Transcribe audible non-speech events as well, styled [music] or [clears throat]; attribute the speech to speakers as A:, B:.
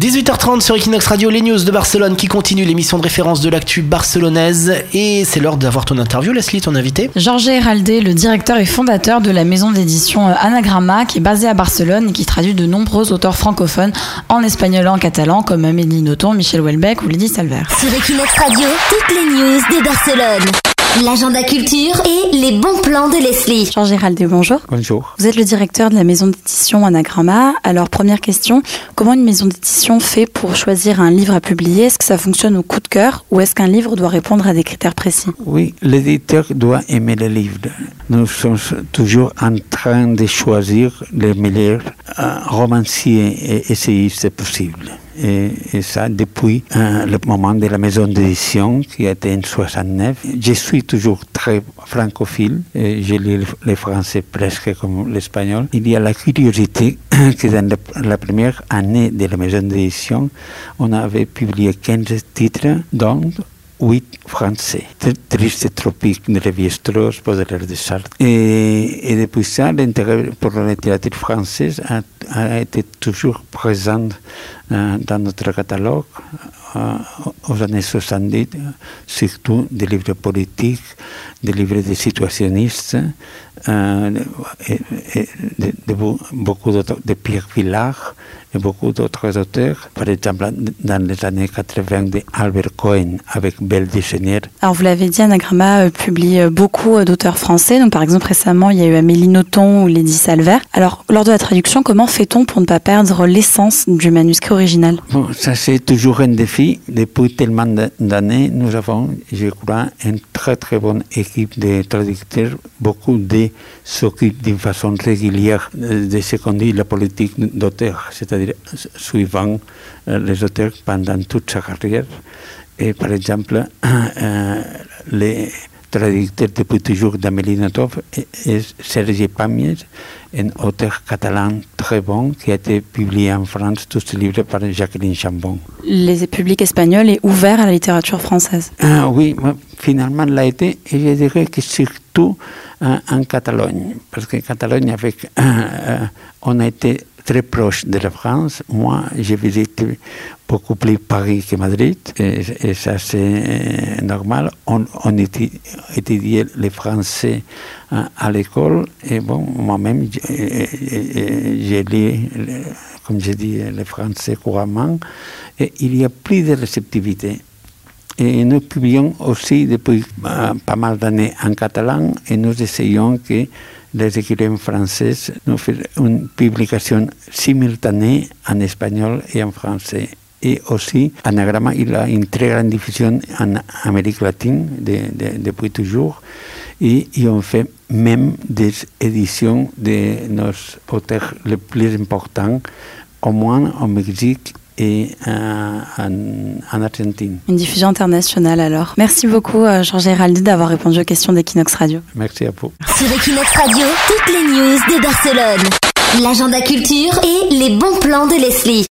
A: 18h30 sur Equinox Radio, les news de Barcelone qui continue l'émission de référence de l'actu barcelonaise. Et c'est l'heure d'avoir ton interview, Leslie, ton invité.
B: Georges Héraldé, le directeur et fondateur de la maison d'édition Anagramma, qui est basée à Barcelone et qui traduit de nombreux auteurs francophones en espagnol et en catalan, comme Amélie Nothomb, Michel Houellebecq ou Lydie Salver.
C: Sur Equinox Radio, toutes les news de Barcelone. L'agenda culture et les bons plans de Leslie.
B: Georges Héraldé, bonjour.
D: Bonjour.
B: Vous êtes le directeur de la maison d'édition Anagramma. Alors, première question, comment une maison d'édition fait pour choisir un livre à publier? Est-ce que ça fonctionne au coup de cœur ou est-ce qu'un livre doit répondre à des critères précis?
D: Oui, l'éditeur doit aimer le livre. Nous sommes toujours en train de choisir les meilleurs euh, romanciers et essayistes possibles. Et, ça depuis euh, le moment de la maison d'édition qui été en 69. Je suis toujours très francophile, et je lis le français presque comme l'espagnol. Il y a la curiosité que dans la, la première année de la maison d'édition, on avait publié 15 titres, dont 8 français. Triste tropique de Lévi-Strauss, Baudelaire de Sartre. Et, et, depuis ça, l'intérêt pour la littérature française a, a été toujours présent euh, dans notre catalogue euh, aux années 70, surtout des livres politiques, des livres de situationnistes, euh, de, de, beaucoup de Pierre Villard et beaucoup d'autres auteurs. Par exemple, dans les années 80, d'Albert Cohen avec Belle Dictionnaire.
B: Alors, vous l'avez dit, Anagramma publie beaucoup d'auteurs français. Donc, par exemple, récemment, il y a eu Amélie Nothomb ou Lydie Salver. Alors, lors de la traduction, comment fait-on pour ne pas perdre l'essence du manuscrit original?
D: Bon, Ça, c'est toujours un défi. Depuis tellement d'années, nous avons, je crois, une très, très bonne équipe de traducteurs. Beaucoup de s'occupent d'une façon régulière de ce qu'on dit la politique d'auteur, c'est-à-dire suivant les auteurs pendant toute sa carrière. Et par exemple, [clears throat] euh, les traducteur depuis toujours d'Amélie Nothomb est Serge Pamiers, un auteur catalan très bon qui a été publié en France, tous ses livres par Jacqueline Chambon.
B: Les publics espagnols est ouvert à la littérature française
D: ah, Oui, finalement l'a été, et je dirais que surtout euh, en Catalogne, parce qu'en Catalogne, avec, euh, [clears throat] euh, on a été très proche de la France. Moi, j'ai visité beaucoup plus Paris que Madrid, et, ça c'est normal. On, étudiait les Français hein, à l'école, et bon, moi-même, j'ai lu, comme j'ai dit, les Français couramment, et il y a plus de réceptivité. Et nous publions aussi depuis euh, pas mal d'années en catalan, et nous essayons que les écrivains français nous font une publication simultanée en espagnol et en français. Et aussi, Anagrama, il a une très grande diffusion en Amérique latine de, de, depuis toujours. Et, et on fait même des éditions de nos auteurs les plus importants, au moins au Mexique et euh, en, en, Argentine.
B: Une diffusion internationale alors. Merci beaucoup euh, Georges Héraldi d'avoir répondu aux questions d'Equinox Radio.
D: Merci à vous.
C: Sur Equinox Radio, toutes les news de Barcelone. L'agenda culture et les bons plans de Leslie.